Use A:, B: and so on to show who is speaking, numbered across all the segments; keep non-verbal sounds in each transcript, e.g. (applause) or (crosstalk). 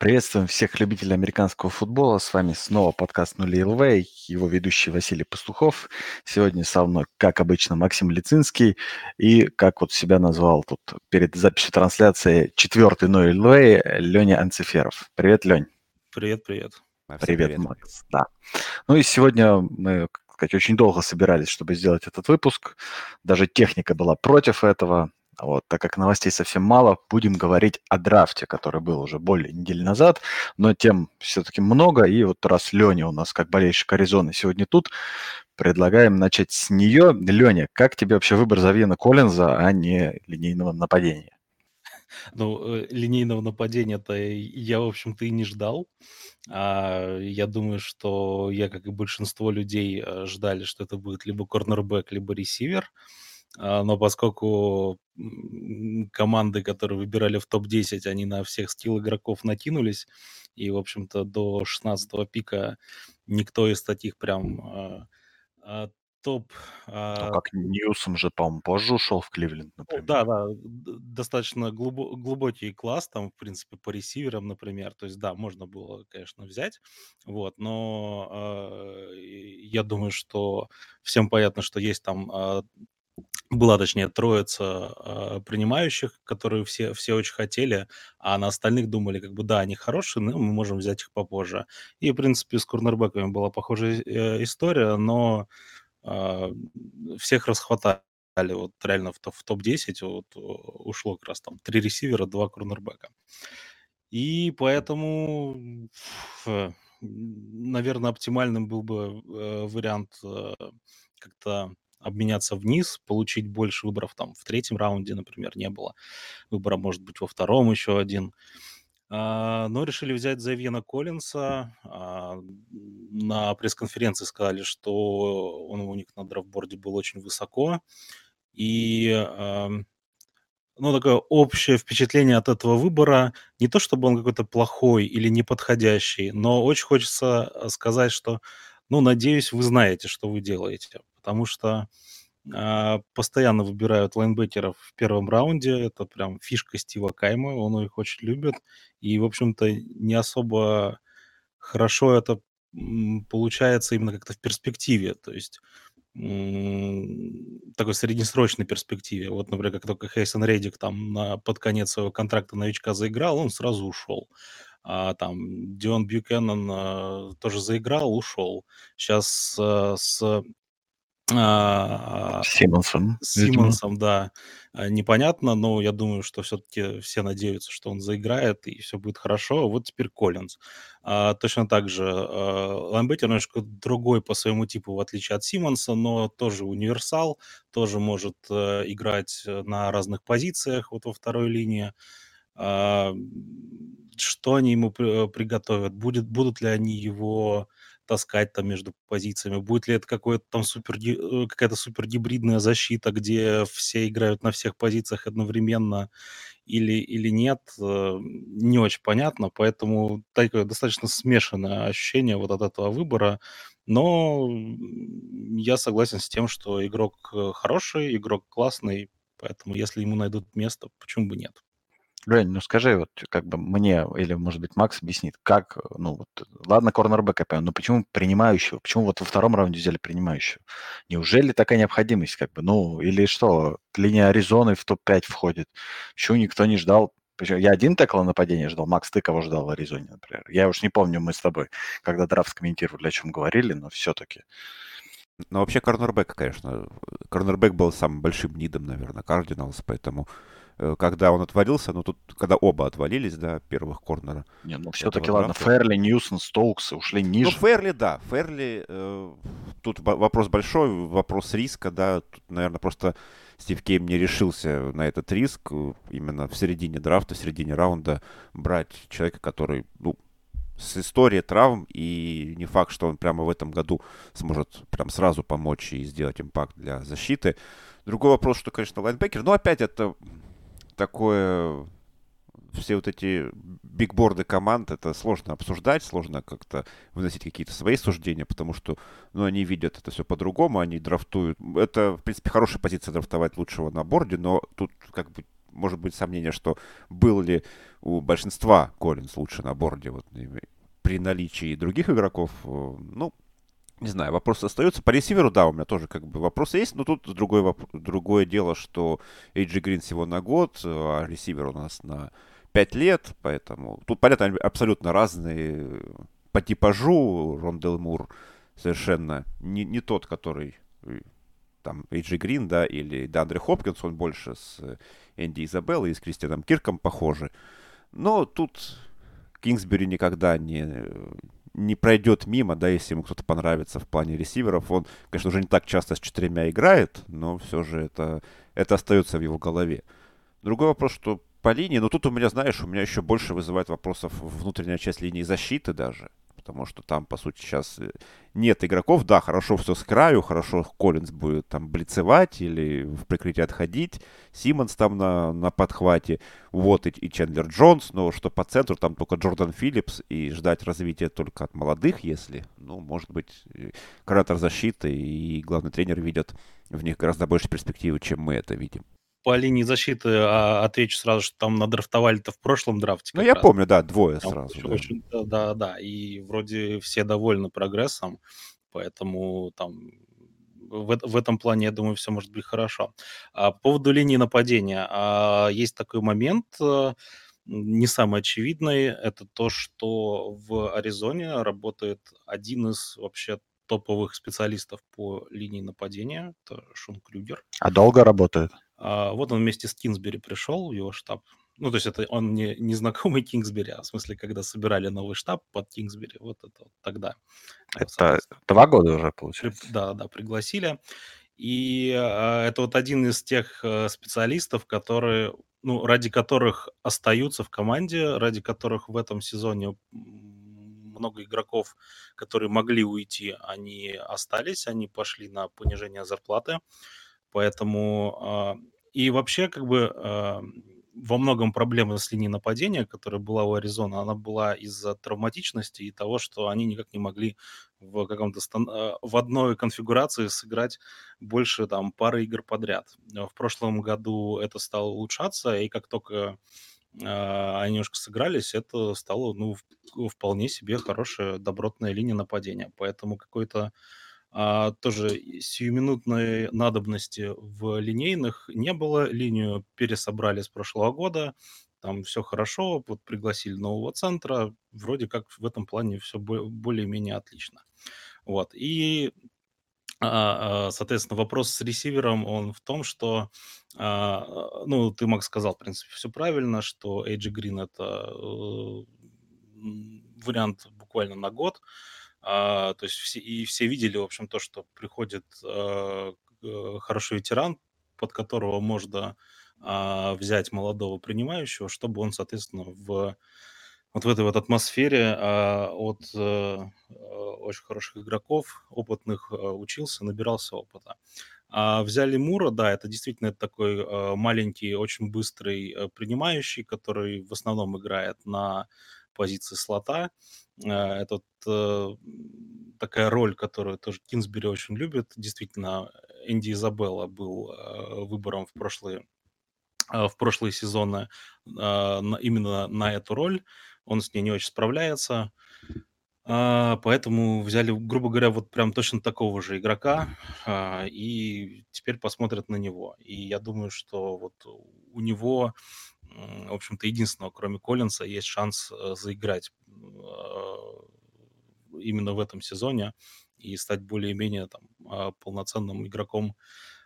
A: Приветствуем всех любителей американского футбола. С вами снова подкаст «Нули ЛВ», его ведущий Василий Пастухов. Сегодня со мной, как обычно, Максим Лицинский. И, как вот себя назвал тут перед записью трансляции, четвертый «Нули ЛВ» Леня Анциферов. Привет, Лень.
B: Привет, привет.
A: Привет, привет, Макс. Да. Ну и сегодня мы, как сказать, очень долго собирались, чтобы сделать этот выпуск. Даже техника была против этого. Вот, так как новостей совсем мало, будем говорить о драфте, который был уже более недели назад, но тем все-таки много. И вот раз Леня у нас как болельщик Аризоны сегодня тут, предлагаем начать с нее. Леня, как тебе вообще выбор Завьена Коллинза, а не линейного нападения?
B: Ну, э, линейного нападения-то я, в общем-то, и не ждал. А, я думаю, что я, как и большинство людей, э, ждали, что это будет либо корнербэк, либо ресивер. Но поскольку команды, которые выбирали в топ-10, они на всех стил игроков накинулись, и, в общем-то, до 16-го пика никто из таких прям а, а, топ...
A: Ну, а... как Ньюсом же, по-моему, позже ушел в Кливленд, например.
B: Да, да, достаточно глубо- глубокий класс там, в принципе, по ресиверам, например. То есть, да, можно было, конечно, взять, вот, но э, я думаю, что всем понятно, что есть там э, была, точнее, троица э, принимающих, которые все, все очень хотели, а на остальных думали, как бы, да, они хорошие, но мы можем взять их попозже. И, в принципе, с корнербэками была похожая э, история, но э, всех расхватали. Вот реально в, в топ-10 вот, ушло как раз там три ресивера, два корнербэка. И поэтому, наверное, оптимальным был бы э, вариант э, как-то обменяться вниз, получить больше выборов там в третьем раунде, например, не было. Выбора может быть во втором еще один. А, но решили взять Зайвьена Коллинса. А, на пресс-конференции сказали, что он у них на драфтборде был очень высоко. И ну, такое общее впечатление от этого выбора, не то чтобы он какой-то плохой или неподходящий, но очень хочется сказать, что, ну, надеюсь, вы знаете, что вы делаете потому что а, постоянно выбирают лайнбекеров в первом раунде. Это прям фишка Стива Кайма, он их очень любит. И, в общем-то, не особо хорошо это получается именно как-то в перспективе. То есть такой среднесрочной перспективе. Вот, например, как только Хейсон Редик там на, под конец своего контракта новичка заиграл, он сразу ушел. А, там Дион Бьюкеннон а, тоже заиграл, ушел. Сейчас а, с
A: а, Симмонсом.
B: Симмонсом, да. А, непонятно, но я думаю, что все-таки все надеются, что он заиграет и все будет хорошо. Вот теперь Коллинз. А, точно так же а, Ламбетти немножко другой по своему типу, в отличие от Симмонса, но тоже универсал, тоже может а, играть на разных позициях вот во второй линии. А, что они ему при, приготовят? Будет, будут ли они его таскать там между позициями? Будет ли это какой-то там супер, э, какая-то супер гибридная защита, где все играют на всех позициях одновременно или, или нет? Э, не очень понятно, поэтому такое достаточно смешанное ощущение вот от этого выбора. Но я согласен с тем, что игрок э, хороший, игрок классный, поэтому если ему найдут место, почему бы нет?
A: Жень, ну скажи, вот как бы мне, или, может быть, Макс объяснит, как, ну вот, ладно, корнербэк, понимаю, но почему принимающего? Почему вот во втором раунде взяли принимающего? Неужели такая необходимость, как бы, ну, или что, линия Аризоны в топ-5 входит? Почему никто не ждал? Я один текла нападения ждал, Макс, ты кого ждал в Аризоне, например? Я уж не помню, мы с тобой, когда драфт комментировали, о чем говорили, но все-таки.
C: Ну, вообще, корнербэк, конечно. Корнербэк был самым большим нидом, наверное, Кардиналс, поэтому когда он отвалился, ну тут, когда оба отвалились, да, первых корнера.
A: Не, ну все-таки ладно, Ферли, Ньюсон, Стоукс ушли ниже.
C: Ну, Ферли, да, Ферли, э, тут вопрос большой, вопрос риска, да, тут, наверное, просто Стив Кейм не решился на этот риск э, именно в середине драфта, в середине раунда брать человека, который, ну, с историей травм, и не факт, что он прямо в этом году сможет прям сразу помочь и сделать импакт для защиты. Другой вопрос, что, конечно, лайнбекер, но опять это такое все вот эти бигборды команд, это сложно обсуждать, сложно как-то выносить какие-то свои суждения, потому что, ну, они видят это все по-другому, они драфтуют. Это, в принципе, хорошая позиция драфтовать лучшего на борде, но тут как бы может быть сомнение, что был ли у большинства Коллинз лучше на борде. Вот, при наличии других игроков, э, ну, не знаю, вопрос остается. По ресиверу, да, у меня тоже как бы вопросы есть, но тут другое, воп... другое дело, что Эйджи Грин всего на год, а ресивер у нас на 5 лет, поэтому тут, понятно, абсолютно разные по типажу. Рондел Мур совершенно не, не тот, который э, там Эйджи Грин, да, или Дандре Хопкинс, он больше с Энди Изабеллой и с Кристианом Кирком похожи. Но тут Кингсбери никогда не, не пройдет мимо, да, если ему кто-то понравится в плане ресиверов. Он, конечно, уже не так часто с четырьмя играет, но все же это, это остается в его голове. Другой вопрос, что по линии, но тут у меня, знаешь, у меня еще больше вызывает вопросов внутренняя часть линии защиты даже потому что там, по сути, сейчас э, нет игроков. Да, хорошо все с краю, хорошо Коллинз будет там блицевать или в прикрытие отходить. Симмонс там на, на подхвате. Вот и, и Чендлер Джонс, но что по центру там только Джордан Филлипс и ждать развития только от молодых, если, ну, может быть, координатор защиты и главный тренер видят в них гораздо больше перспективы, чем мы это видим
B: по линии защиты а, отвечу сразу, что там надрафтовали-то в прошлом драфте.
C: Ну, я раз. помню, да, двое там сразу.
B: Да. Очень, да, да, и вроде все довольны прогрессом, поэтому там в, в этом плане, я думаю, все может быть хорошо. А, по поводу линии нападения. А, есть такой момент, а, не самый очевидный, это то, что в Аризоне работает один из вообще топовых специалистов по линии нападения, это Шон Крюгер.
A: А долго работает?
B: А, вот он вместе с Кингсбери пришел в его штаб. Ну, то есть это он не, не знакомый (laughs) Кингсбери, а в смысле, когда собирали новый штаб под Кингсбери, вот это вот тогда.
A: Это два года уже, получается.
B: Да, да, пригласили. И э, это вот один из тех э, специалистов, которые, ну, ради которых остаются в команде, ради которых в этом сезоне много игроков, которые могли уйти, они остались, они пошли на понижение зарплаты. Поэтому а, и вообще как бы а, во многом проблема с линией нападения, которая была у Аризоны, она была из-за травматичности и того, что они никак не могли в каком-то стан... А, в одной конфигурации сыграть больше там пары игр подряд. В прошлом году это стало улучшаться, и как только они немножко сыгрались, это стало ну вполне себе хорошая добротная линия нападения. Поэтому какой-то а, тоже сиюминутной надобности в линейных не было. Линию пересобрали с прошлого года. Там все хорошо, вот пригласили нового центра. Вроде как в этом плане все более-менее отлично. Вот. И а, а, соответственно, вопрос с ресивером, он в том, что, а, ну, ты, Макс, сказал, в принципе, все правильно, что Эйджи Грин – это э, вариант буквально на год, а, то есть все, и все видели, в общем, то, что приходит а, э, хороший ветеран, под которого можно а, взять молодого принимающего, чтобы он, соответственно, в вот в этой вот атмосфере а, от а, очень хороших игроков, опытных, а, учился, набирался опыта. А взяли Мура, да, это действительно такой а, маленький, очень быстрый а, принимающий, который в основном играет на позиции слота. А, это вот, такая роль, которую тоже Кинсбери очень любит. Действительно, Энди Изабелла был а, выбором в прошлые, в прошлые сезоны именно на эту роль. Он с ней не очень справляется. Поэтому взяли, грубо говоря, вот прям точно такого же игрока, и теперь посмотрят на него. И я думаю, что вот у него в общем-то, единственного, кроме Коллинса, есть шанс э, заиграть а, именно в этом сезоне и стать более-менее там а, полноценным игроком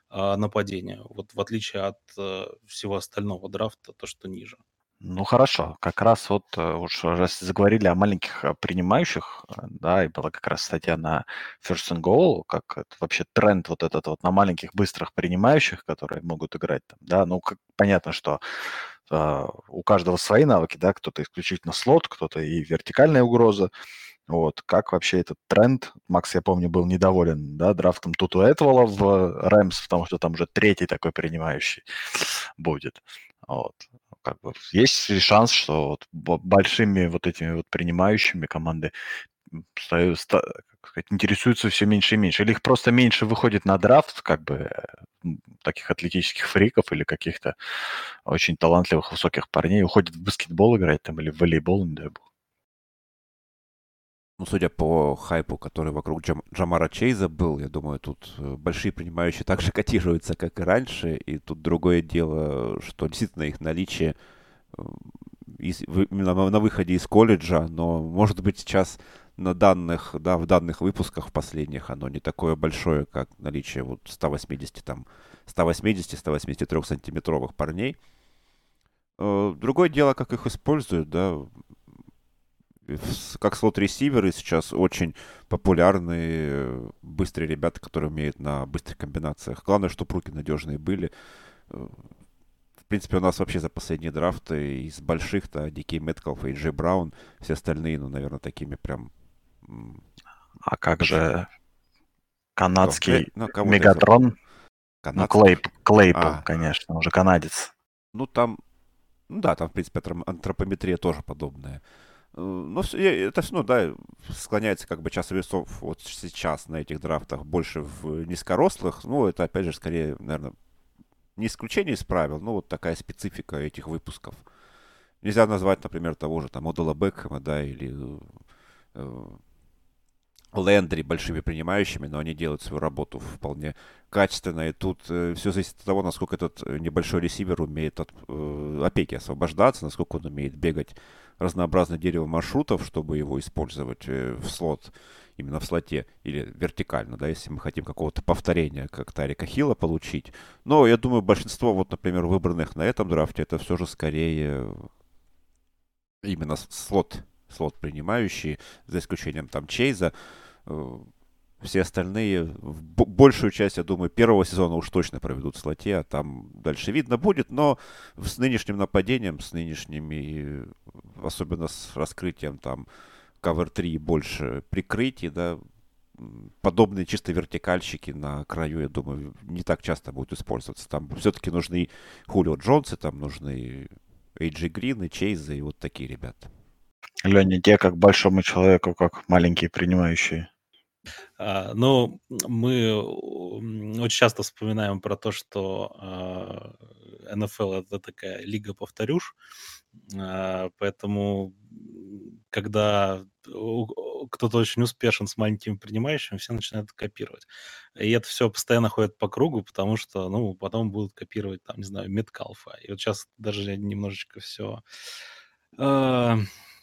B: а, нападения. Вот в отличие от э, всего остального драфта, то, что ниже.
A: Ну хорошо, как раз вот э, уж раз заговорили о маленьких принимающих, да, и была как раз статья на First and Goal, как вообще тренд вот этот вот на маленьких быстрых принимающих, которые могут играть там, да, ну как, понятно, что а, у каждого свои навыки, да, кто-то исключительно слот, кто-то и вертикальная угроза. Вот, как вообще этот тренд? Макс, я помню, был недоволен, да, драфтом Туту Этвола в Рэмс, потому что там уже третий такой принимающий (laughs) будет. Вот. Как бы есть шанс, что вот большими вот этими вот принимающими команды сказать, интересуются все меньше и меньше? Или их просто меньше выходит на драфт, как бы таких атлетических фриков или каких-то очень талантливых высоких парней уходит в баскетбол играть там или в волейбол, не дай бог.
C: Ну, судя по хайпу, который вокруг Джам- Джамара Чейза был, я думаю, тут э, большие принимающие также котируются, как и раньше. И тут другое дело, что действительно их наличие э, из, на выходе из колледжа, но, может быть, сейчас на данных, да, в данных выпусках в последних оно не такое большое, как наличие вот 180, там, 180-183 сантиметровых парней. Э, другое дело, как их используют, да, как слот-ресиверы сейчас очень популярные, быстрые ребята, которые умеют на быстрых комбинациях. Главное, чтобы руки надежные были. Э, в принципе, у нас вообще за последние драфты из больших-то Дикей Меткалф и Джей Браун, все остальные, ну, наверное, такими прям...
A: А как же канадский ну, Мегатрон? Канадский? Ну, Клейп, Клейпл, а. конечно, уже канадец.
C: Ну, там, ну да, там, в принципе, антропометрия тоже подобная. Э, но это все, ну, да, склоняется как бы час весов вот сейчас на этих драфтах больше в низкорослых. Ну, это, опять же, скорее, наверное, не исключение из правил, но вот такая специфика этих выпусков. Нельзя назвать, например, того же там Одела Бекхэма, да, или э, Лендри большими принимающими, но они делают свою работу вполне качественно. И тут э, все зависит от того, насколько этот э, небольшой ресивер умеет от э, опеки освобождаться, насколько он умеет бегать разнообразное дерево маршрутов, чтобы его использовать э, в слот, именно в слоте, или вертикально, да, если мы хотим какого-то повторения, как Тарика Хилла получить. Но я думаю, большинство, вот, например, выбранных на этом драфте, это все же скорее именно слот, слот принимающий, за исключением там Чейза. Все остальные, большую часть, я думаю, первого сезона уж точно проведут в слоте, а там дальше видно будет, но с нынешним нападением, с нынешними, особенно с раскрытием там Cover 3 больше прикрытий, да, подобные чисто вертикальщики на краю, я думаю, не так часто будут использоваться. Там все-таки нужны Хулио Джонсы, там нужны Эйджи Грин и Чейзы и вот такие ребята.
A: Леня, те как большому человеку, как маленькие принимающие.
B: А, ну, мы очень часто вспоминаем про то, что а, НФЛ это такая лига повторюш, а, поэтому когда кто-то очень успешен с маленькими принимающими, все начинают копировать. И это все постоянно ходит по кругу, потому что, ну, потом будут копировать, там, не знаю, Меткалфа. И вот сейчас даже немножечко все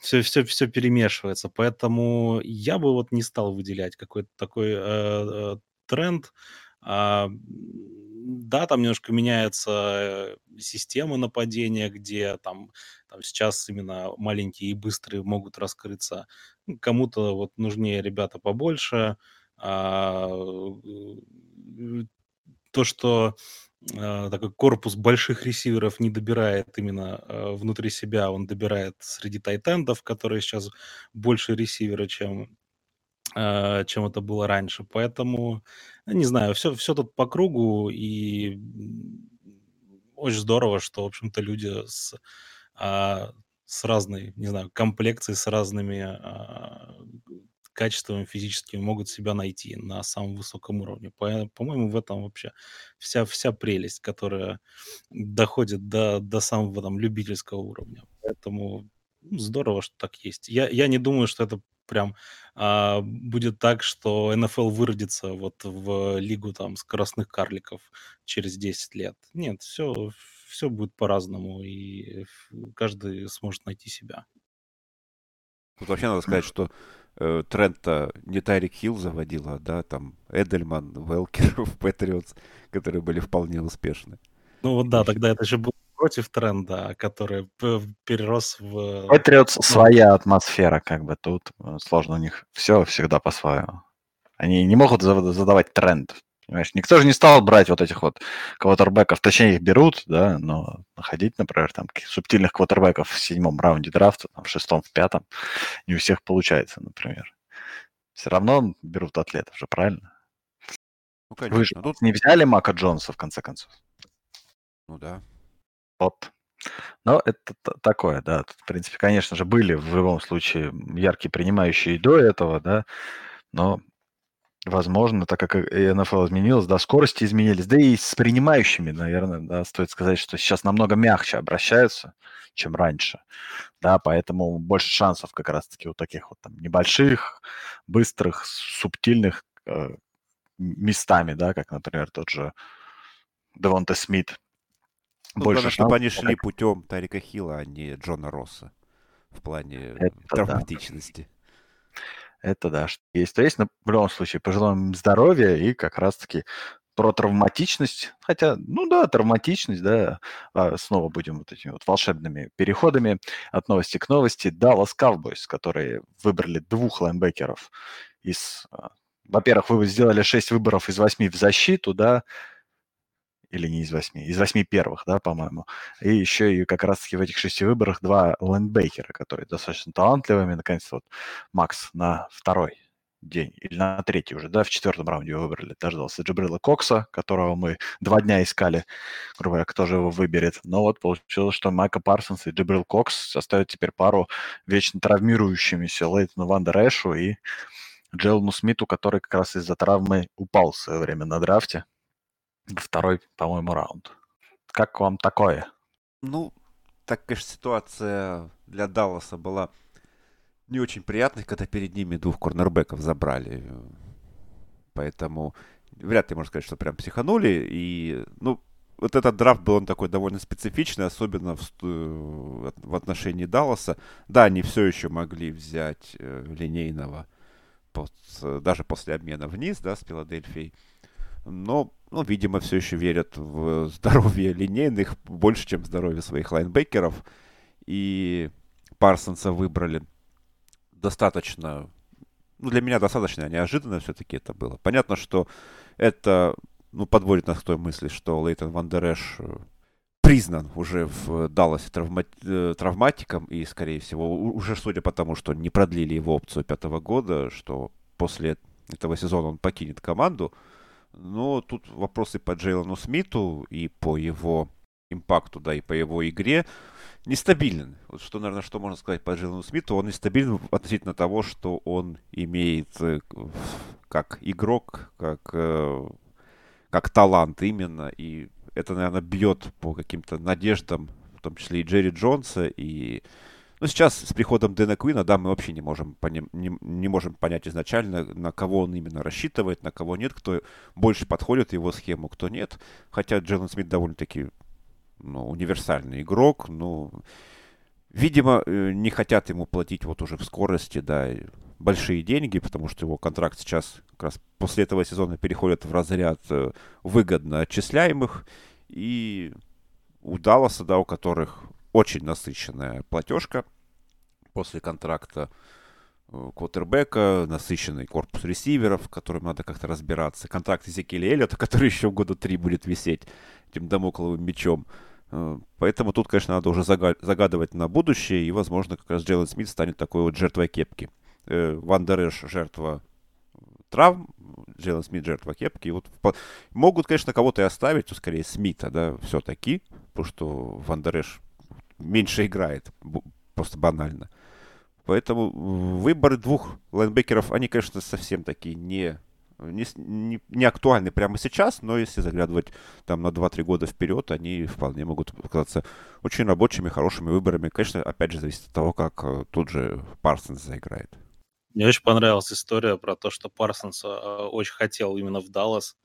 B: все, все, все перемешивается. Поэтому я бы вот не стал выделять какой-то такой э, э, тренд. А, да, там немножко меняется э, система нападения, где там, там сейчас именно маленькие и быстрые могут раскрыться. Ну, кому-то вот нужнее ребята побольше. А, э, то, что э, такой корпус больших ресиверов не добирает именно э, внутри себя, он добирает среди тайтендов, которые сейчас больше ресивера, чем, э, чем это было раньше. Поэтому, не знаю, все, все тут по кругу, и очень здорово, что, в общем-то, люди с, а, с разной, не знаю, комплекцией, с разными а, качествами физическими могут себя найти на самом высоком уровне. По- По-моему, в этом вообще вся, вся прелесть, которая доходит до, до самого там любительского уровня. Поэтому ну, здорово, что так есть. Я, я не думаю, что это прям а, будет так, что НФЛ выродится вот в лигу там скоростных карликов через 10 лет. Нет, все, все будет по-разному, и каждый сможет найти себя.
C: Тут вообще надо сказать, что э, тренд-то не Тайрик Хилл заводила, да, там Эдельман, Велкер (laughs) в Патриотс, которые были вполне успешны.
B: Ну вот да, тогда это же был против тренда, который перерос в...
A: Патриотс ну, своя атмосфера, как бы тут э, сложно у них все всегда по-своему. Они не могут задавать тренд. Понимаешь, никто же не стал брать вот этих вот квотербеков, точнее их берут, да, но находить, например, там субтильных квотербеков в седьмом раунде драфта, там, в шестом, в пятом, не у всех получается, например. Все равно берут атлетов же, правильно? Ну, конечно. Вы же тут не взяли Мака Джонса, в конце концов.
C: Ну да.
A: Вот. Но это такое, да. Тут, в принципе, конечно же, были в любом случае яркие принимающие до этого, да, но Возможно, так как и НФЛ изменилась, да, скорости изменились, да и с принимающими, наверное, да, стоит сказать, что сейчас намного мягче обращаются, чем раньше, да, поэтому больше шансов как раз-таки у таких вот там небольших, быстрых, субтильных э, местами, да, как, например, тот же Девонте Смит.
C: Ну, больше главное, чтобы они шли как... путем Тарика Хилла, а не Джона Росса в плане Это травматичности. Да.
A: Это да, что есть. То есть, но в любом случае, пожелаем здоровья и как раз-таки про травматичность, хотя, ну да, травматичность, да, а снова будем вот этими вот волшебными переходами от новости к новости. Dallas Cowboys, которые выбрали двух лайнбекеров из... А, во-первых, вы сделали шесть выборов из восьми в защиту, да, или не из восьми, из восьми первых, да, по-моему. И еще и как раз-таки в этих шести выборах два лайнбекера, которые достаточно талантливыми. Наконец, вот Макс на второй день, или на третий уже, да, в четвертом раунде его выбрали. Дождался Джабрила Кокса, которого мы два дня искали, грубо говоря, кто же его выберет. Но вот получилось, что Мика Парсонс и Джабрил Кокс составят теперь пару вечно травмирующимися Лейтону Вандер Эшу и Джейлону Смиту, который как раз из-за травмы упал в свое время на драфте второй, по-моему, раунд. Как вам такое?
C: Ну, так, конечно, ситуация для Далласа была не очень приятной, когда перед ними двух корнербеков забрали. Поэтому вряд ли можно сказать, что прям психанули. И, ну, вот этот драфт был он такой довольно специфичный, особенно в, в отношении Далласа. Да, они все еще могли взять э, линейного под, даже после обмена вниз, да, с Филадельфией. Но ну, видимо, все еще верят в здоровье линейных больше, чем здоровье своих лайнбекеров. И Парсонса выбрали достаточно, ну, для меня достаточно неожиданно все-таки это было. Понятно, что это, ну, подводит нас к той мысли, что Лейтон Вандереш э, признан уже в Далласе травма... Э, травматиком, и, скорее всего, уже судя по тому, что не продлили его опцию пятого года, что после этого сезона он покинет команду, но тут вопросы по Джейлону Смиту и по его импакту, да, и по его игре нестабилен. Вот что, наверное, что можно сказать по Джейлону Смиту, он нестабилен относительно того, что он имеет э, как игрок, как, э, как талант именно, и это, наверное, бьет по каким-то надеждам, в том числе и Джерри Джонса, и ну, сейчас с приходом Дэна Куина, да, мы вообще не можем, не, не можем понять изначально, на кого он именно рассчитывает, на кого нет, кто больше подходит его схему, кто нет. Хотя Джейлен Смит довольно-таки ну, универсальный игрок, ну, видимо, э, не хотят ему платить вот уже в скорости, да, большие деньги, потому что его контракт сейчас как раз после этого сезона переходит в разряд э, выгодно отчисляемых, и у Далласа, да, у которых очень насыщенная платежка после контракта э, квотербека, насыщенный корпус ресиверов, которым надо как-то разбираться, контракт Эзекиэля Эллиота, (laughs) который еще года три будет висеть этим домокловым мечом. Э, поэтому тут, конечно, надо уже загадывать на будущее, и, возможно, как раз Джейлен Смит станет такой вот жертвой кепки. Э, Ван Дереш жертва травм, Джейлен Смит жертва кепки. И вот могут, конечно, кого-то и оставить, то скорее Смита, да, все-таки, потому что Ван Дереш меньше играет, просто банально. Поэтому выборы двух лайнбекеров, они, конечно, совсем такие не, не, не, не актуальны прямо сейчас, но если заглядывать там на 2-3 года вперед, они вполне могут оказаться очень рабочими, хорошими выборами. Конечно, опять же, зависит от того, как э, тут же Парсонс заиграет.
B: Мне очень понравилась история про то, что Парсонс э, очень хотел именно в Даллас.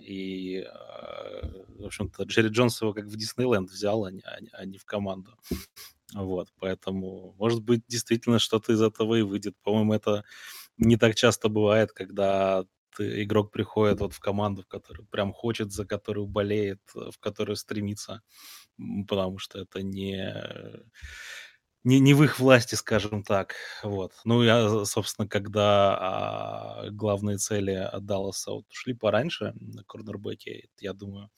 B: И, э, в общем-то, Джерри Джонс его как в Диснейленд взял, а не, а не а в команду. Вот, поэтому, может быть, действительно что-то из этого и выйдет. По-моему, это не так часто бывает, когда ты, игрок приходит вот в команду, в которую прям хочет, за которую болеет, в которую стремится, потому что это не не, не в их власти, скажем так. Вот. Ну, я, собственно, когда а, главные цели от Далласа вот ушли пораньше на корнербеке, я думаю,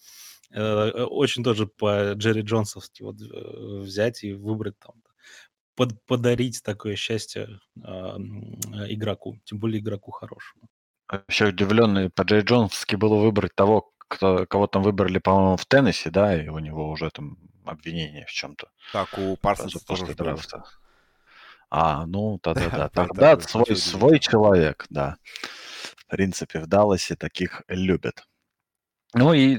B: э, очень тоже по Джерри Джонсовски вот э, взять и выбрать там, под, подарить такое счастье э, игроку, тем более игроку хорошему.
A: Вообще удивленный по Джерри Джонсовски было выбрать того, кто, кого там выбрали, по-моему, в теннисе, да, и у него уже там обвинение в чем-то.
C: Так, у Парсонса тоже после
A: А, ну, да-да-да. (laughs) Тогда свой, свой человек, да. принципе, в Далласе таких любят. Ну и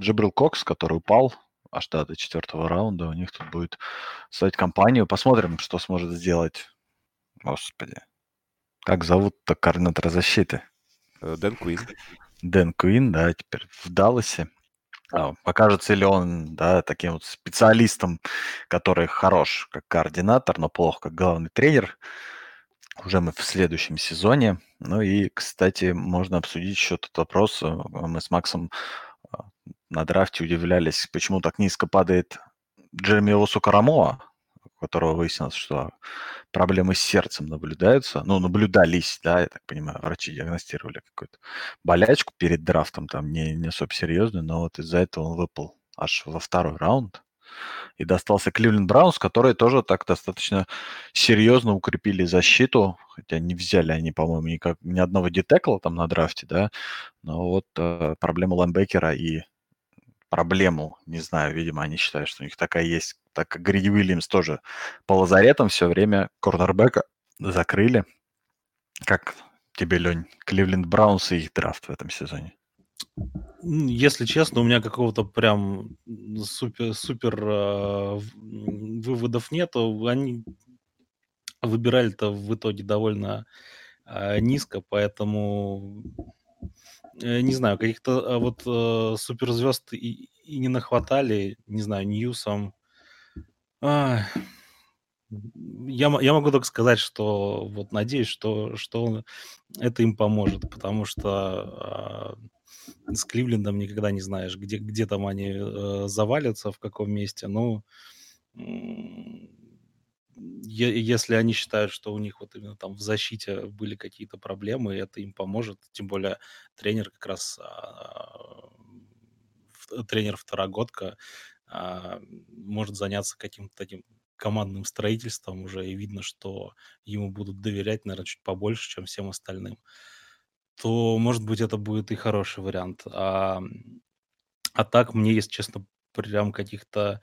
A: Джибрил Кокс, который упал аж до, до четвертого раунда, у них тут будет стать компанию. Посмотрим, что сможет сделать. Господи. Как зовут-то координатора защиты?
C: Э, Дэн Куин.
A: Дэн Куин, да, теперь в Далласе. А, покажется ли он, да, таким вот специалистом, который хорош как координатор, но плохо как главный тренер. Уже мы в следующем сезоне. Ну и, кстати, можно обсудить еще тот вопрос. Э, мы с Максом а, на драфте удивлялись, почему так низко падает Джереми Осу Карамоа, у которого выяснилось, что проблемы с сердцем наблюдаются. Ну, наблюдались, да, я так понимаю, врачи диагностировали какую-то болячку перед драфтом, там не, не особо серьезную, но вот из-за этого он выпал аж во второй раунд и достался Кливленд Браунс, которые тоже так достаточно серьезно укрепили защиту, хотя не взяли они, по-моему, никак, ни одного детекла там на драфте, да, но вот э, проблема Лэмбекера и проблему, не знаю, видимо, они считают, что у них такая есть, так как Гриди Уильямс тоже по лазаретам все время корнербека закрыли. Как тебе, Лень, Кливленд Браунс и их драфт в этом сезоне?
B: Если честно, у меня какого-то прям супер, супер э, выводов нету. Они выбирали-то в итоге довольно э, низко, поэтому не знаю, каких-то а, вот э, суперзвезд и, и не нахватали, не знаю, Ньюсом. А, я, я могу только сказать, что вот надеюсь, что, что это им поможет, потому что э, с Кливлендом никогда не знаешь, где, где там они э, завалятся, в каком месте. Ну, если они считают, что у них вот именно там в защите были какие-то проблемы, это им поможет. Тем более тренер как раз а, тренер второгодка а, может заняться каким-то таким командным строительством уже, и видно, что ему будут доверять, наверное, чуть побольше, чем всем остальным то, может быть, это будет и хороший вариант. А, а так мне, если честно, прям каких-то...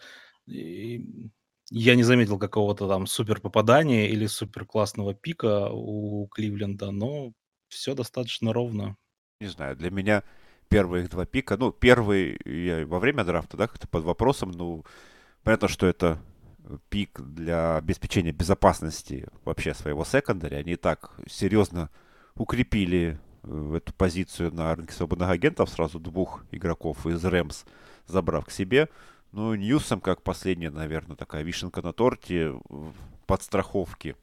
B: Я не заметил какого-то там супер попадания или супер классного пика у Кливленда, но все достаточно ровно.
C: Не знаю, для меня первые два пика, ну, первый я во время драфта, да, как-то под вопросом, ну, понятно, что это пик для обеспечения безопасности вообще своего секондаря. Они так серьезно укрепили в эту позицию на рынке свободных агентов сразу двух игроков из Рэмс, забрав к себе. Ну, Ньюсом, как последняя, наверное, такая вишенка на торте подстраховки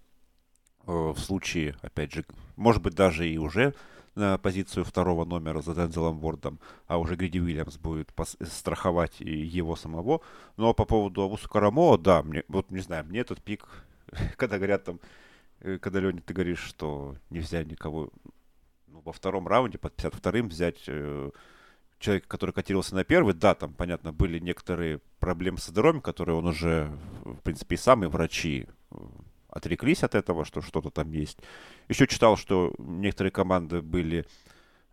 C: э, в случае, опять же, может быть, даже и уже на позицию второго номера за Дензелом Вордом, а уже Гриди Уильямс будет страховать его самого. Но по поводу Авуса Карамоа, да, мне, вот не знаю, мне этот пик, (laughs) когда говорят там, э, когда, Леня, ты говоришь, что нельзя никого ну, во втором раунде под 52-м взять э, человека, который котировался на первый. Да, там, понятно, были некоторые проблемы со здоровьем, которые он уже, в принципе, и сам, и врачи э, отреклись от этого, что что-то там есть. Еще читал, что некоторые команды были,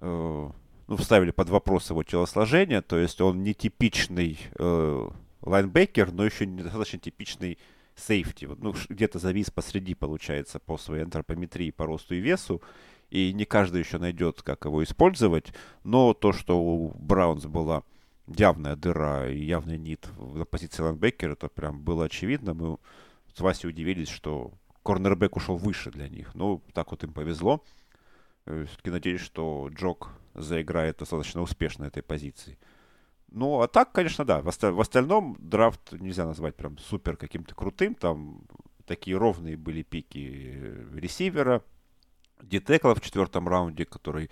C: э, ну, вставили под вопрос его телосложение, то есть он не типичный э, лайнбекер, но еще недостаточно типичный сейфти. Ну, где-то завис посреди, получается, по своей антропометрии, по росту и весу и не каждый еще найдет, как его использовать, но то, что у Браунс была явная дыра и явный нит на позиции лайнбекера, это прям было очевидно. Мы с Васей удивились, что корнербэк ушел выше для них. Ну, так вот им повезло. Э, Все-таки надеюсь, что Джок заиграет достаточно успешно этой позиции. Ну, а так, конечно, да. В остальном драфт нельзя назвать прям супер каким-то крутым. Там такие ровные были пики э, ресивера, Дитекла в четвертом раунде, который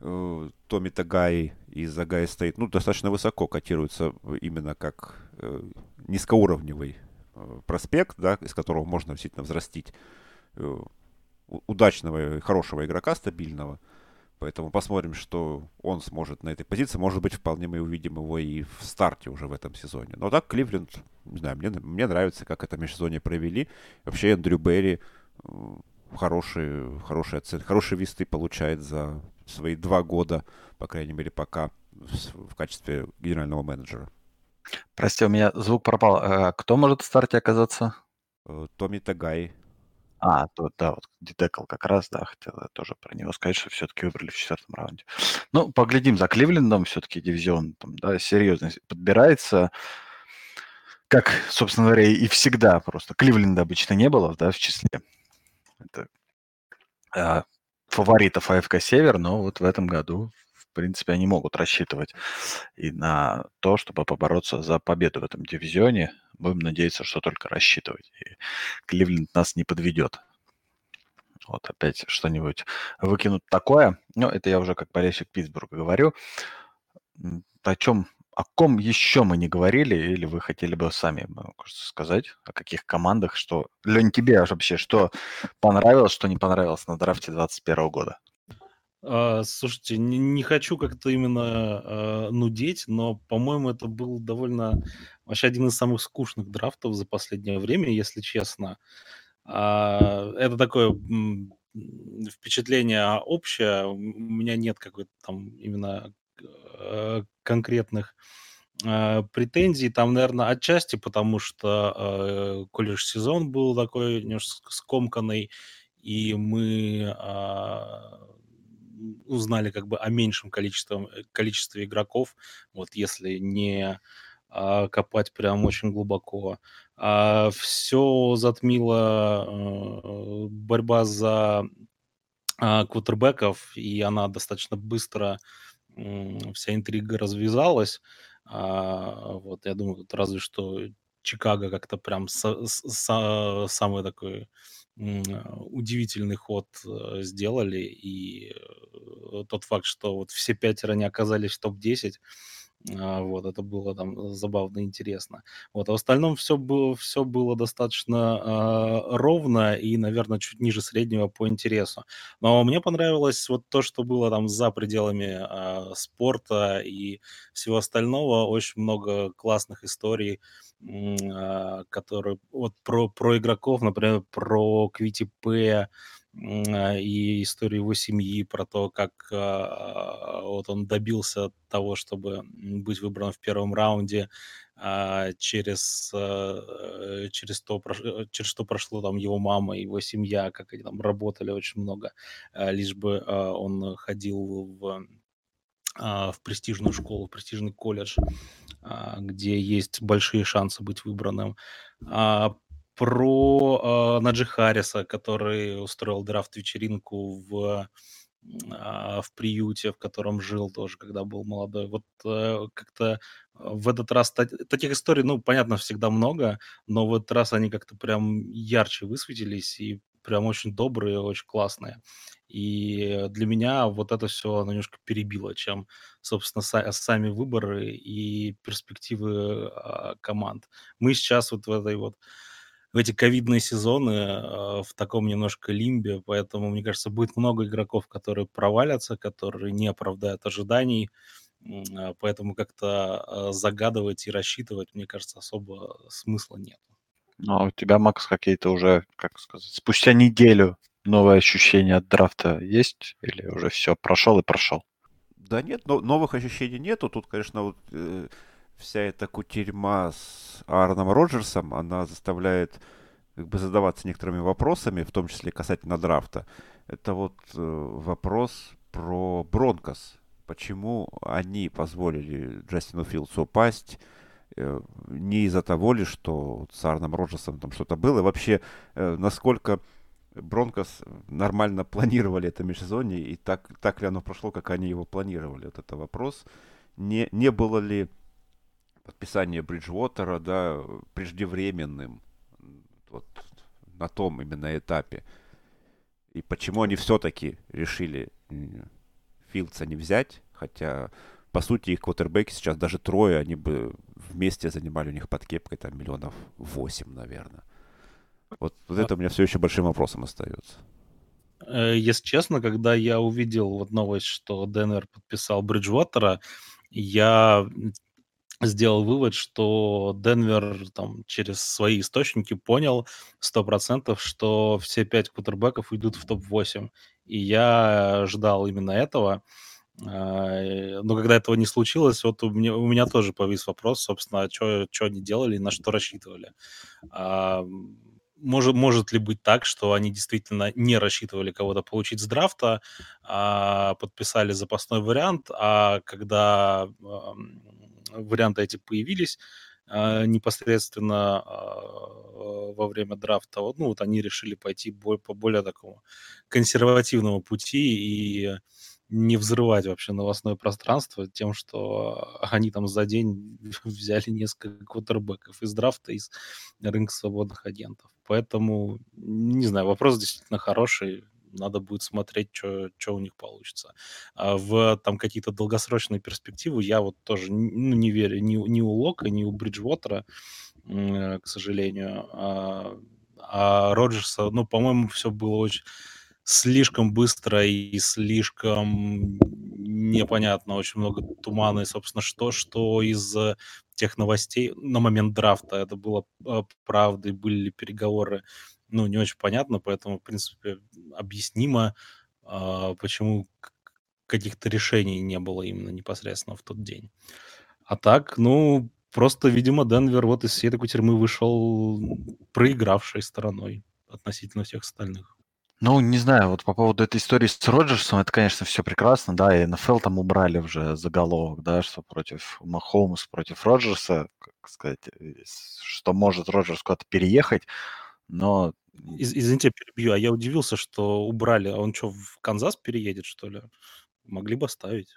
C: э, Томми Тагай из Агая стоит, ну, достаточно высоко котируется именно как э, низкоуровневый э, проспект, да, из которого можно действительно взрастить э, удачного и хорошего игрока, стабильного. Поэтому посмотрим, что он сможет на этой позиции. Может быть, вполне мы увидим его и в старте уже в этом сезоне. Но так, Кливленд, не знаю, мне, мне нравится, как это межсезонье провели. Вообще, Эндрю Берри э, хорошие, хорошие оценки, хорошие висты получает за свои два года, по крайней мере, пока в, в качестве генерального менеджера.
A: Прости, у меня звук пропал. А кто может в старте оказаться?
C: Э, Томми Тагай.
A: А, то, да, вот Дедекл как раз, да, хотел я тоже про него сказать, что все-таки выбрали в четвертом раунде. Ну, поглядим за Кливлендом, все-таки дивизион там, да, серьезно подбирается. Как, собственно говоря, и всегда просто. Кливленда обычно не было, да, в числе. Это а, фаворитов АФК Север, но вот в этом году, в принципе, они могут рассчитывать и на то, чтобы побороться за победу в этом дивизионе. Будем надеяться, что только рассчитывать. И Кливленд нас не подведет. Вот опять что-нибудь выкинут такое. Ну, это я уже как болельщик Питтсбурга говорю. О чем, о ком еще мы не говорили, или вы хотели бы сами сказать, о каких командах, что... Лень, тебе вообще что понравилось, что не понравилось на драфте 2021 года?
B: А, слушайте, не, хочу как-то именно а, нудеть, но, по-моему, это был довольно вообще один из самых скучных драфтов за последнее время, если честно. А, это такое впечатление общее. У меня нет какой-то там именно конкретных э, претензий. Там, наверное, отчасти потому, что э, колледж сезон был такой немножко скомканный, и мы а, узнали как бы о меньшем количестве, э, количестве игроков, вот если не а, копать прям очень глубоко. А, все затмило а, борьба за а, квотербеков, и она достаточно быстро, вся интрига развязалась. А, вот, я думаю, тут разве что Чикаго как-то прям со, со, самый такой удивительный ход э, сделали, и э, тот факт, что вот все пятеро не оказались в топ-10, а, вот, это было там забавно и интересно. Вот, а в остальном все было, все было достаточно э, ровно и, наверное, чуть ниже среднего по интересу. Но мне понравилось вот то, что было там за пределами э, спорта и всего остального. Очень много классных историй, э, которые вот про, про игроков, например, про Квити П, а, и историю его семьи, про то, как а, вот он добился того, чтобы быть выбран в первом раунде а, через, через, то, э, через что прошло там его мама, его семья, как они там работали очень много, лишь бы он ходил в в престижную школу, в престижный колледж, где есть большие шансы быть выбранным про э, Наджи Харриса, который устроил драфт-вечеринку в, э, в приюте, в котором жил тоже, когда был молодой. Вот э, как-то в этот раз таких историй, ну, понятно, всегда много, но в этот раз они как-то прям ярче высветились и прям очень добрые, очень классные. И для меня вот это все немножко перебило, чем, собственно, са- сами выборы и перспективы э, команд. Мы сейчас вот в этой вот в эти ковидные сезоны э, в таком немножко лимбе, поэтому, мне кажется, будет много игроков, которые провалятся, которые не оправдают ожиданий, э, поэтому как-то э, загадывать и рассчитывать, мне кажется, особо смысла нет.
A: Ну, а у тебя, Макс, какие-то уже, как сказать, спустя неделю новые ощущения от драфта есть? Или уже все, прошел и прошел?
C: Да нет, но новых ощущений нету. Тут, конечно, вот э, вся эта кутерьма с Аароном Роджерсом, она заставляет как бы задаваться некоторыми вопросами, в том числе касательно драфта. Это вот э, вопрос про Бронкос. Почему они позволили Джастину Филдсу упасть? Э, не из-за того ли, что с Аароном Роджерсом там что-то было. И вообще, э, насколько Бронкос нормально планировали это межсезонье, и так, так ли оно прошло, как они его планировали? Вот это вопрос. Не, не было ли подписание Бриджвотера, да, преждевременным вот на том именно этапе. И почему они все-таки решили Филдса не взять, хотя, по сути, их квотербеки сейчас даже трое, они бы вместе занимали у них под кепкой там миллионов восемь, наверное. Вот, вот это у меня все еще большим вопросом остается.
B: Э, если честно, когда я увидел вот новость, что Денвер подписал Бриджвотера, я сделал вывод, что Денвер там через свои источники понял 100%, что все пять кутербеков идут в топ-8. И я ждал именно этого. А, но когда этого не случилось, вот у меня, у меня тоже повис вопрос, собственно, что, что они делали и на что рассчитывали. Может, может ли быть так, что они действительно не рассчитывали кого-то получить с драфта, а подписали запасной вариант, а когда а, варианты эти появились, а, непосредственно а, во время драфта, ну, вот они решили пойти по более такому консервативному пути и не взрывать вообще новостное пространство тем, что они там за день (laughs) взяли несколько квотербеков из драфта, из рынка свободных агентов. Поэтому, не знаю, вопрос действительно хороший. Надо будет смотреть, что у них получится. А в там какие-то долгосрочные перспективы я вот тоже ну, не верю ни, ни у Лока, ни у Бриджвотера, к сожалению. А, а Роджерса, ну, по-моему, все было очень слишком быстро и слишком непонятно, очень много тумана, и, собственно, что, что из тех новостей на момент драфта это было э, правдой, были ли переговоры, ну, не очень понятно, поэтому, в принципе, объяснимо, а, почему каких-то решений не было именно непосредственно в тот день. А так, ну, просто, видимо, Денвер вот из всей такой тюрьмы вышел проигравшей стороной относительно всех остальных.
A: Ну, не знаю, вот по поводу этой истории с Роджерсом, это, конечно, все прекрасно, да, и НФЛ там убрали уже заголовок, да, что против Махоумс, против Роджерса, как сказать, что может Роджерс куда-то переехать, но...
B: Из, извините, перебью, а я удивился, что убрали, а он что, в Канзас переедет, что ли? Могли бы оставить.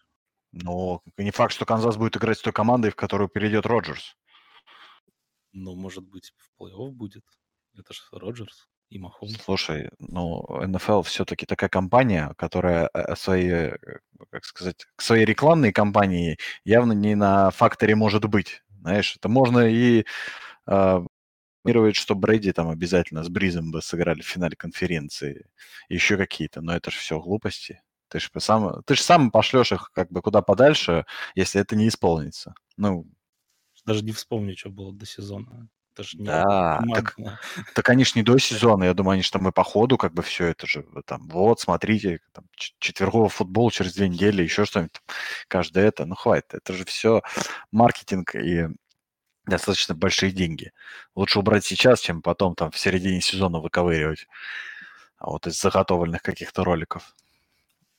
A: Но не факт, что Канзас будет играть с той командой, в которую перейдет Роджерс.
B: Ну, может быть, в плей-офф будет. Это же Роджерс и Махом.
A: Слушай, ну, НФЛ все-таки такая компания, которая э, свои, э, как сказать, к своей рекламной кампании явно не на факторе может быть. Знаешь, это можно и э, что Брэди там обязательно с Бризом бы сыграли в финале конференции, еще какие-то, но это же все глупости. Ты же сам, ты же сам пошлешь их как бы куда подальше, если это не исполнится. Ну,
B: даже не вспомню, что было до сезона. Это же
A: не Да, так, (laughs) так они ж не до сезона, я думаю, они же там и по ходу как бы все это же там, вот, смотрите, там, четверговый футбол через две недели, еще что-нибудь, каждое это, ну хватит, это же все маркетинг и достаточно большие деньги. Лучше убрать сейчас, чем потом там в середине сезона выковыривать а вот из заготовленных каких-то роликов.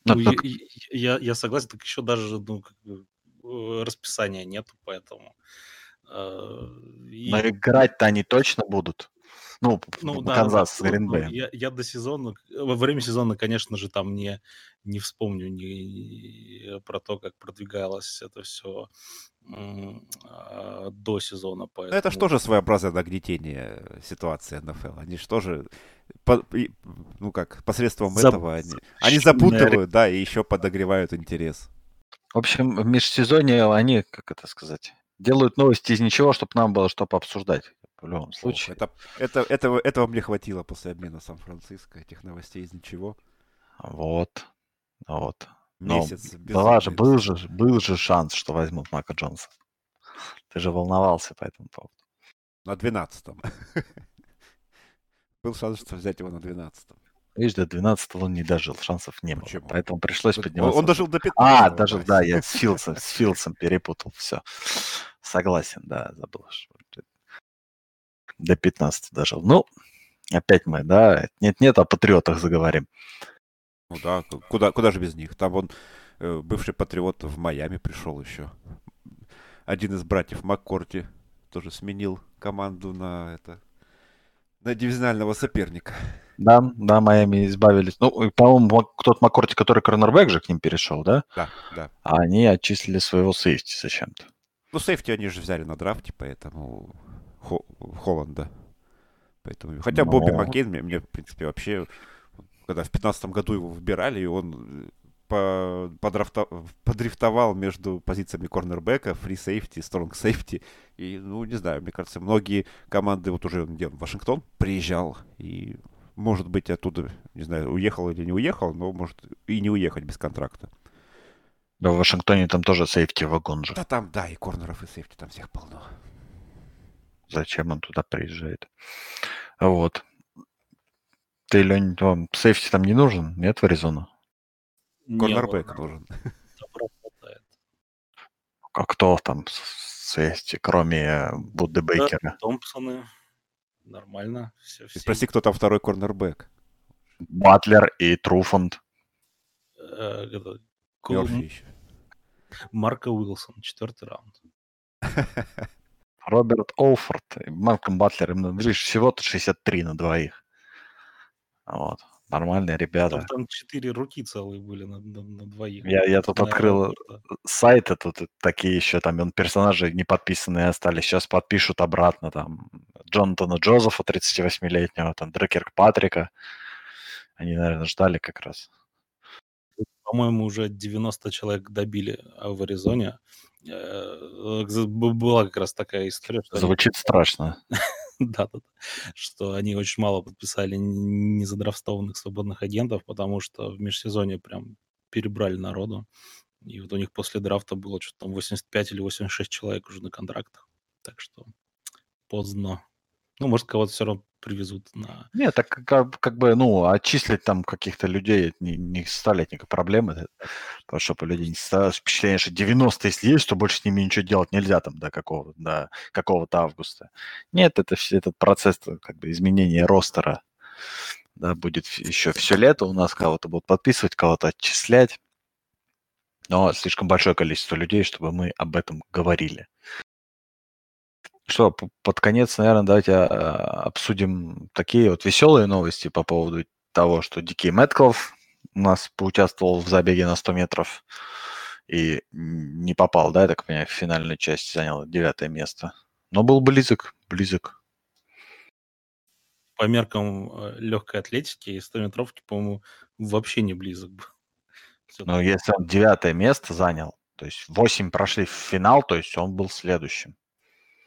B: Ну, ну я, я, я согласен, так еще даже ну, как бы, э, расписания нету, поэтому
A: Э, Но играть-то они точно будут. Ну, ну да, Канзас
B: да, с ну, я, я до сезона, во время сезона, конечно же, там не, не вспомню ни, про то, как продвигалось это все а, до сезона.
C: Поэтому... Это же тоже своеобразное нагнетение ситуации НФЛ. Они же тоже, по, ну как, посредством Зап... этого они, они запутывают, да, и еще подогревают интерес.
A: В общем, в межсезонье они, как это сказать, делают новости из ничего, чтобы нам было что пообсуждать. В любом случае.
C: это, это, этого, этого мне хватило после обмена Сан-Франциско, этих новостей из ничего.
A: Вот. Вот. Месяц. была же, был, же, был же шанс, что возьмут Мака Джонса. (laughs) Ты же волновался по этому поводу.
C: На 12-м. (laughs) Был шанс, что взять его на 12-м.
A: Видишь, до 12 он не дожил, шансов не было. Почему? Поэтому пришлось подниматься.
C: Он, дожил до 15
A: А, дожил, да, я с (laughs) Филдсом, с Филдсом перепутал, все. Согласен, да, забыл. До 15 дожил. Ну, опять мы, да, нет-нет, о патриотах заговорим.
C: Ну да, куда, куда же без них? Там он, э, бывший патриот в Майами пришел еще. Один из братьев Маккорти тоже сменил команду на это, на дивизионального соперника.
A: Да, да, Майами избавились. Ну, по-моему, тот Маккорти, который корнербэк же к ним перешел, да?
C: Да, да.
A: А они отчислили своего сейфти зачем-то.
C: Ну, сейфти они же взяли на драфте, поэтому Хо- Холланда. Поэтому... Хотя Но... Бобби Маккейн мне, мне, в принципе, вообще, когда в 2015 году его выбирали, и он по, подрафта, подрифтовал между позициями корнербека, free safety, strong safety. И, ну, не знаю, мне кажется, многие команды, вот уже где он, Вашингтон приезжал, и может быть, оттуда, не знаю, уехал или не уехал, но может и не уехать без контракта.
A: Да, в Вашингтоне там тоже safety вагон же.
C: Да там, да, и корнеров, и safety там всех полно.
A: Зачем он туда приезжает? Вот. Ты, Лень, вам сейфти там не нужен? Нет, в Аризону?
C: Корнербэк нужен. (laughs)
A: А кто там сейфти, кроме Будды Бейкера?
B: Томпсоны. Нормально. Все, все...
C: Спроси, кто там второй корнербэк.
A: Батлер и Труфонд.
B: Э. Марко Уилсон, четвертый раунд.
A: Роберт Олфорд и Малком Батлер. Им, видишь, всего-то 63 на двоих. Вот. Нормальные ребята.
B: Там, там четыре руки целые были на, на- на двоих.
A: Я, я тут
B: На
A: открыл
B: Роберта.
A: сайты, тут такие еще, там он, персонажи не подписанные остались. Сейчас подпишут обратно. Там Джонатана Джозефа, 38-летнего, там Дрекер Патрика. Они, наверное, ждали как раз.
B: По-моему, уже 90 человек добили а, в Аризоне. Э, Была как раз такая история, что они
A: Звучит страшно. (laughs)
B: Да, да. Что они очень мало подписали незадрафтованных свободных агентов, потому что в межсезонье прям перебрали народу. И вот у них после драфта было что-то там 85 или 86 человек уже на контрактах. Так что поздно. Ну, может, кого-то все равно привезут на...
A: Нет, так как, как бы, ну, отчислить там каких-то людей это не, не составляет никакой проблемы. это- Потому что у людей не составилось впечатление, что 90 если есть, то больше с ними ничего делать нельзя там до какого до какого-то августа. Нет, это все этот процесс э, как бы изменения ростера. Да, будет еще все лето у нас кого-то будут подписывать, кого-то отчислять. Но слишком большое количество людей, чтобы мы об этом говорили. Что, под конец, наверное, давайте а, обсудим такие вот веселые новости по поводу того, что Дикий Мэтков у нас поучаствовал в забеге на 100 метров и не попал, да, я так понимаю, в финальной части занял девятое место. Но был близок, близок.
B: По меркам легкой атлетики и 100 метровки, по-моему, вообще не близок был. (laughs)
A: Но если он девятое место занял, то есть 8 прошли в финал, то есть он был следующим.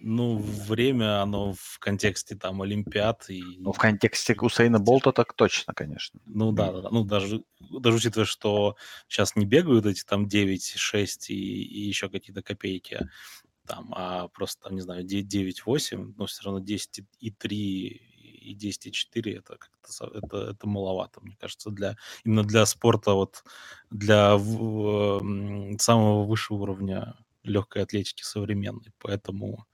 B: Ну, время, оно в контексте там Олимпиад и...
A: Ну, в контексте Усейна Болта так точно, конечно.
B: Ну да, да, да. Ну даже, даже учитывая, что сейчас не бегают эти там 9, 6 и, и еще какие-то копейки, там, а просто там, не знаю, 9, 8, но все равно 10 и 3 и 10 и 4 это как-то это, это маловато, мне кажется, для именно для спорта, вот для в- самого высшего уровня легкой атлетики современной. Поэтому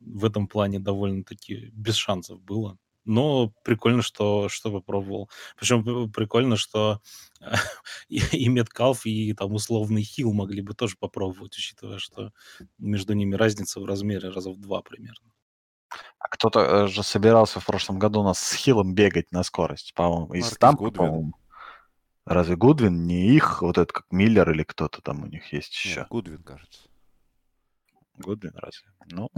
B: в этом плане довольно-таки без шансов было. Но прикольно, что, что попробовал. Причем прикольно, что (laughs) и, и Меткалф, и там условный Хилл могли бы тоже попробовать, учитывая, что между ними разница в размере раза в два примерно.
A: А кто-то э, же собирался в прошлом году у нас с Хиллом бегать на скорость, по-моему, из
C: Гудвин.
A: по-моему. Разве Гудвин не их, вот этот как Миллер или кто-то там у них есть еще?
C: Нет, Гудвин, кажется.
A: Гудвин разве? Ну,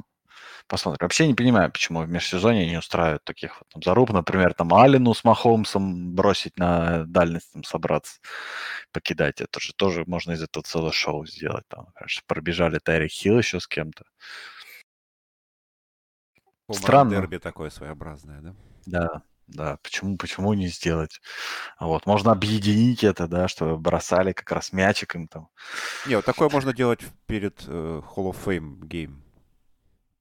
A: посмотрим. Вообще не понимаю, почему в межсезонье не устраивают таких вот там заруб. Например, там Алину с Махомсом бросить на дальность, там собраться, покидать. Это же тоже можно из этого целое шоу сделать. Там, конечно, пробежали Тайрик Хилл еще с кем-то. Странно.
C: Дерби такое своеобразное, да?
A: Да, да. Почему, почему не сделать? Вот, можно объединить это, да, чтобы бросали как раз мячик им там.
C: Не, вот такое можно делать перед э, Hall of Fame Game.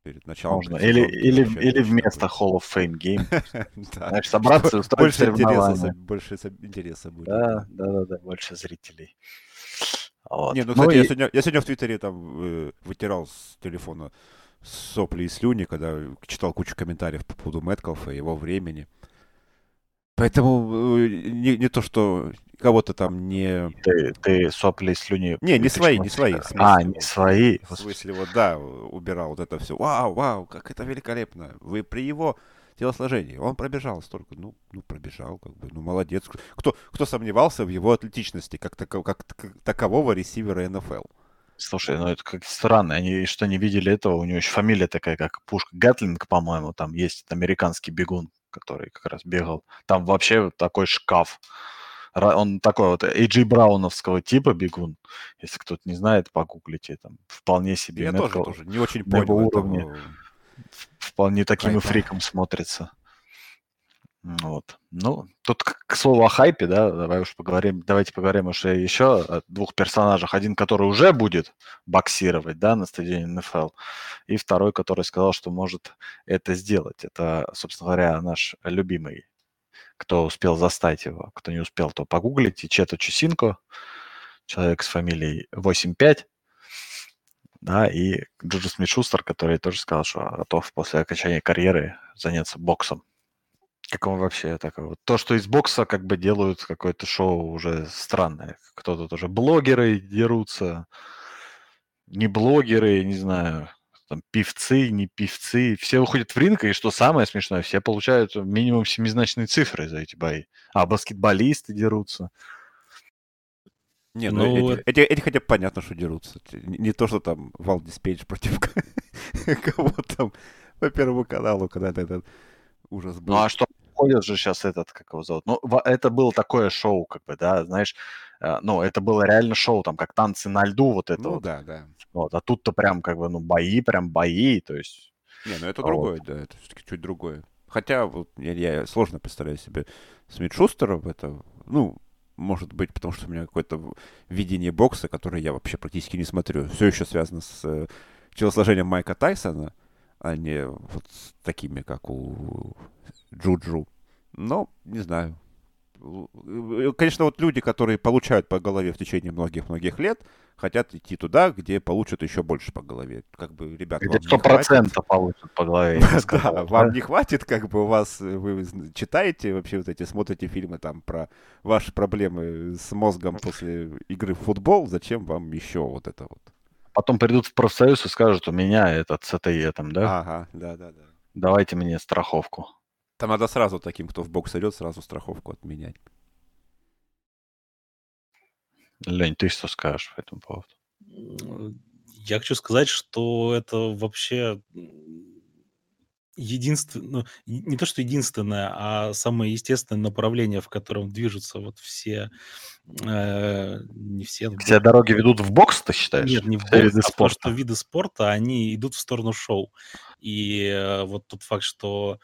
C: Перед началом.
A: Можно. Или, или, или вместо. Hall of Fame Game. (laughs) Знаешь, собраться и устроить
C: Больше интереса,
A: соревнования.
C: больше интереса будет.
A: Да, да, да, да, больше зрителей. Вот.
C: Не, ну,
A: Ну
C: кстати, я,
A: и-
C: сегодня, я сегодня в Твиттере там э, вытирал с телефона сопли и слюни, когда читал кучу комментариев по поводу Мэткалфа и его времени. Поэтому э, не, не то, что кого-то там не...
A: Ты, ты сопли и слюни...
C: Не, не свои, не свои,
A: А, не свои.
C: В смысле, вот да, убирал вот это все. Вау, вау, как это великолепно. Вы при его телосложении. Он пробежал столько. Ну, ну пробежал, как бы. Ну, молодец. Кто, кто сомневался в его атлетичности как, тако- как, как такового ресивера НФЛ?
A: Слушай, ну это как странно. Они что не видели этого? У него еще фамилия такая, как Пушка Гатлинг, по-моему. Там есть американский бегун, который как раз бегал. Там вообще такой шкаф. Он такой вот Эйджи Брауновского типа бегун. Если кто-то не знает, погуглите. Там вполне себе
C: Я
A: Мэткал-
C: тоже, тоже не очень понял
A: уровне.
C: этого.
A: вполне таким и фриком смотрится. Вот. Ну, тут к, слову о хайпе, да, давай уж поговорим, давайте поговорим уж еще о двух персонажах. Один, который уже будет боксировать, да, на стадионе НФЛ, и второй, который сказал, что может это сделать. Это, собственно говоря, наш любимый, кто успел застать его, кто не успел, то погуглите, Чето Чусинко, человек с фамилией 85. Да, и Джуджи Смит который тоже сказал, что готов после окончания карьеры заняться боксом. Как он вообще такой вот? То, что из бокса как бы делают какое-то шоу уже странное. Кто-то тоже блогеры дерутся, не блогеры, не знаю, там певцы, не певцы. Все выходят в ринг, и что самое смешное, все получают минимум семизначные цифры за эти бои. А баскетболисты дерутся.
C: Не, ну, ну эти, эти, эти хотя бы понятно, что дерутся. Не, не то, что там Валдис Пейдж против (laughs) кого там по Первому каналу, когда этот ужас был.
A: Ну а что ходит же сейчас этот, как его зовут? Ну, это было такое шоу, как бы, да, знаешь, э, ну, это было реально шоу, там, как танцы на льду, вот это
C: ну,
A: вот.
C: да, да.
A: Вот, а тут-то прям, как бы, ну, бои, прям бои, то есть...
C: Не, ну это вот. другое, да, это все-таки чуть другое. Хотя, вот, я, я сложно представляю себе Смит Шустера в это, ну, может быть, потому что у меня какое-то видение бокса, которое я вообще практически не смотрю. Все еще связано с э, телосложением Майка Тайсона, а не вот с такими, как у Джуджу. Но, не знаю. Конечно, вот люди, которые получают по голове в течение многих-многих лет, хотят идти туда, где получат еще больше по голове. Как бы, ребята,
A: где сто процентов получат по голове. (laughs)
C: Да, вам не хватит, как бы у вас, вы читаете вообще вот эти, смотрите фильмы там про ваши проблемы с мозгом после игры в футбол, зачем вам еще вот это вот?
A: Потом придут в профсоюз и скажут, у меня этот ЦТЕ там, да?
C: Ага, да-да-да.
A: Давайте мне страховку.
C: Там надо сразу таким, кто в бокс идет, сразу страховку отменять.
A: Лень, ты что скажешь по этому поводу?
B: Я хочу сказать, что это вообще единственное, не то что единственное, а самое естественное направление, в котором движутся вот все, э, не все.
A: Все дороги ведут в бокс, ты считаешь?
B: Нет, не в бокс, виды а спорта. то, что виды спорта, они идут в сторону шоу. И э, вот тот факт, что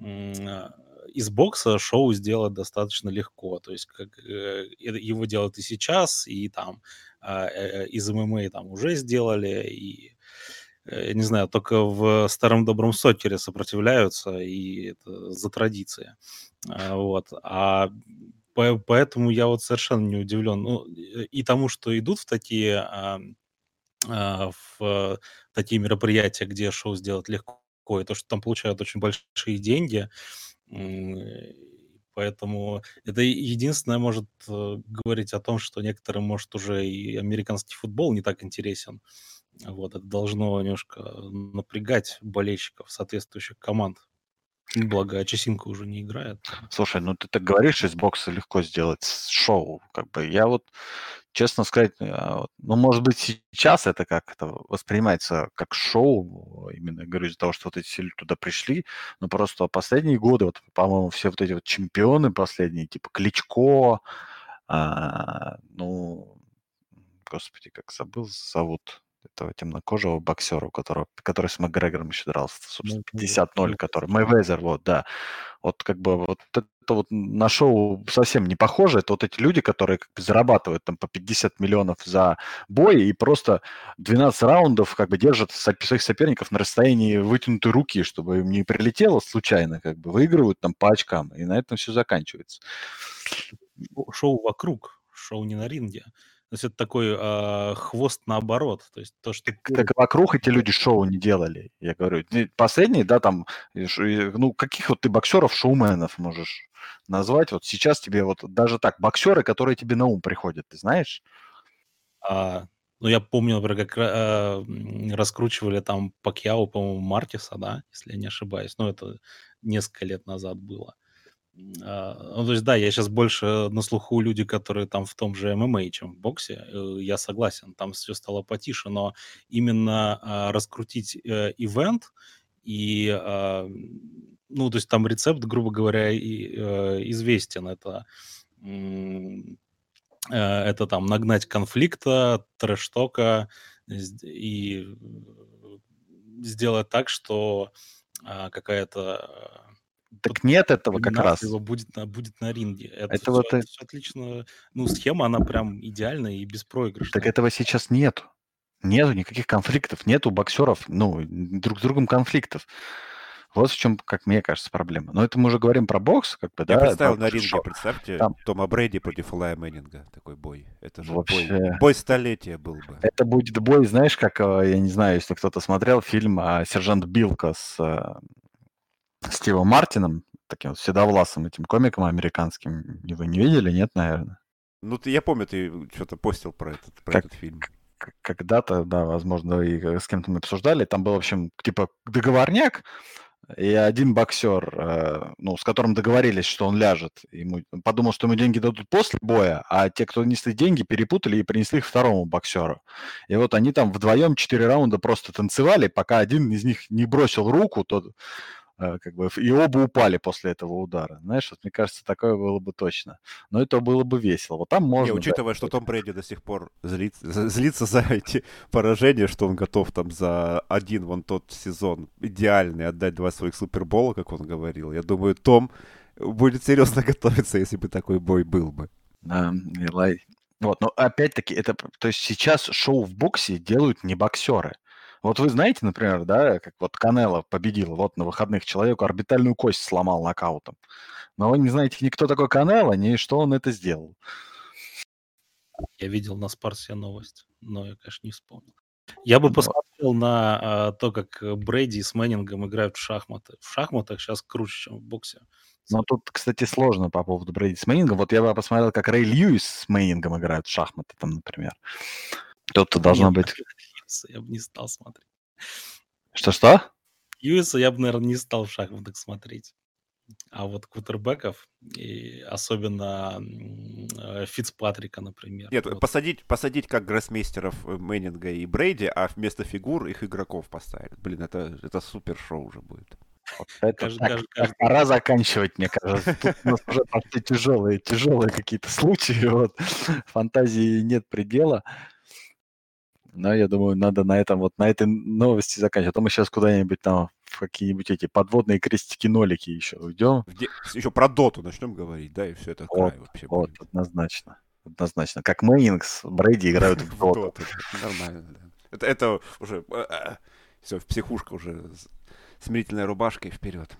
B: э, из бокса шоу сделать достаточно легко. То есть как, э, его делают и сейчас, и там а, э, из ММА там уже сделали, и э, не знаю, только в старом добром сокере сопротивляются, и это за традиция. А, вот. А поэтому я вот совершенно не удивлен. Ну, и тому, что идут в такие, а, а, в такие мероприятия, где шоу сделать легко, и то, что там получают очень большие деньги, Поэтому это единственное может э, говорить о том, что некоторым, может, уже и американский футбол не так интересен. Вот, это должно немножко напрягать болельщиков соответствующих команд. Благо, Чесинка уже не играет.
A: Слушай, ну ты так говоришь, из бокса легко сделать шоу. Как бы я вот честно сказать, а, ну, может быть, сейчас это как-то воспринимается как шоу, именно, говорю, из-за того, что вот эти люди туда пришли, но просто последние годы, вот, по-моему, все вот эти вот чемпионы последние, типа Кличко, а, ну, господи, как забыл, зовут этого темнокожего боксера, у которого, который с Макгрегором еще дрался, собственно, 50-0, который, Мэйвезер, вот, да. Вот как бы вот это вот на шоу совсем не похоже. Это вот эти люди, которые как бы зарабатывают там по 50 миллионов за бой и просто 12 раундов как бы держат своих соперников на расстоянии вытянутой руки, чтобы им не прилетело случайно, как бы выигрывают там по очкам, и на этом все заканчивается.
B: Шоу вокруг, шоу не на ринге. То есть это такой э, хвост наоборот. То есть то, что...
A: Так, вокруг эти люди шоу не делали. Я говорю, последние, да, там, ну, каких вот ты боксеров, шоуменов можешь назвать? Вот сейчас тебе вот даже так, боксеры, которые тебе на ум приходят, ты знаешь?
B: А, ну, я помню, например, как э, раскручивали там Пакьяу, по-моему, Мартиса, да, если я не ошибаюсь. Ну, это несколько лет назад было. А, ну, то есть, да, я сейчас больше на слуху люди, которые там в том же ММА, чем в боксе. Э, я согласен, там все стало потише, но именно а, раскрутить э, ивент и, а, ну, то есть там рецепт, грубо говоря, и, э, известен. Это это там нагнать конфликта, трэш-тока и сделать так, что какая-то
A: так нет этого как раз.
B: его будет на, будет на ринге. Это, это вот это все отлично. Ну, схема, она прям идеальная и беспроигрышная.
A: Так этого сейчас нет. Нету никаких конфликтов, нету боксеров, ну, друг с другом конфликтов. Вот в чем, как мне кажется, проблема. Но это мы уже говорим про бокс, как бы,
C: Я
A: да.
C: представил
A: про
C: на ринге,
A: шоу.
C: представьте,
A: Там-
C: Тома Брэди против Лая Мэннинга. Такой бой. Это же бой.
A: Вообще.
C: Бой столетия был бы.
A: Это будет бой, знаешь, как, э, я не знаю, если кто-то смотрел фильм а, «Сержант Билка» с э, Стивом Мартином, таким вот седовласым этим комиком американским. Вы не видели, нет, наверное?
C: Ну, ты, я помню, ты что-то постил про этот, про
A: Как-
C: этот фильм.
A: Когда-то, да, возможно, и э, с кем-то мы обсуждали. Там был, в общем, типа договорняк, и один боксер, э, ну, с которым договорились, что он ляжет, ему он подумал, что ему деньги дадут после боя, а те, кто несли деньги, перепутали и принесли их второму боксеру. И вот они там вдвоем четыре раунда просто танцевали, пока один из них не бросил руку, тот как бы, и оба упали после этого удара. Знаешь, вот мне кажется, такое было бы точно. Но это было бы весело. Вот там можно...
C: Не,
A: да,
C: учитывая, что Том Брэди до сих пор злится, за- злится (laughs) за эти поражения, что он готов там за один вон тот сезон идеальный отдать два своих супербола, как он говорил. Я думаю, Том будет серьезно (laughs) готовиться, если бы такой бой был бы.
A: Да, Илай. Вот, но опять-таки, это, то есть сейчас шоу в боксе делают не боксеры. Вот вы знаете, например, да, как вот Канело победил, вот на выходных человеку орбитальную кость сломал нокаутом. Но вы не знаете никто такой Канело, ни что он это сделал.
B: Я видел на Спарсе новость, но я, конечно, не вспомнил. Я бы
A: Ну,
B: посмотрел на а, то, как э, Брэди с Мэннингом играют в шахматы. В шахматах сейчас круче, чем в боксе.
A: Но тут, кстати, сложно по поводу Брэди с Мейнингом. Вот я бы посмотрел, как Рэй Льюис с Мейнингом играют в шахматы, там, например. Тут должно
B: Нет,
A: быть...
B: Льюиса я бы не стал смотреть.
A: Что-что?
B: Льюиса я бы, наверное, не стал в шахматах смотреть. А вот квотербеков, и особенно э, Фицпатрика, например.
C: Нет,
B: вот.
C: посадить, посадить как гроссмейстеров э, Мэннинга и Брейди, а вместо фигур их игроков поставить. Блин, это, это супер шоу уже будет.
A: Вот это
B: Кажд-
A: так-
B: кажд-
A: так
B: каждый-
A: пора заканчивать, мне кажется. Тут у нас уже пошли тяжелые, тяжелые какие-то случаи. Вот. Фантазии нет предела. Но я думаю, надо на этом вот на этой новости заканчивать. А то мы сейчас куда-нибудь там в какие-нибудь эти подводные крестики-нолики еще уйдем.
C: Еще про доту начнем говорить, да, и все это
A: Вот,
C: край вообще
A: Вот,
C: будет.
A: однозначно. Однозначно. Как Мэннингс, Брейди играют в доту.
C: Нормально, да. Это, это уже... Все, в психушка уже смирительная рубашка и вперед.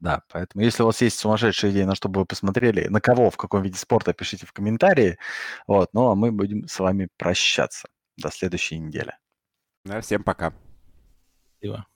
A: Да, поэтому если у вас есть сумасшедшие идеи, на что бы вы посмотрели, на кого, в каком виде спорта, пишите в комментарии. Вот, ну а мы будем с вами прощаться. До следующей недели.
C: Да, всем пока.
B: Спасибо.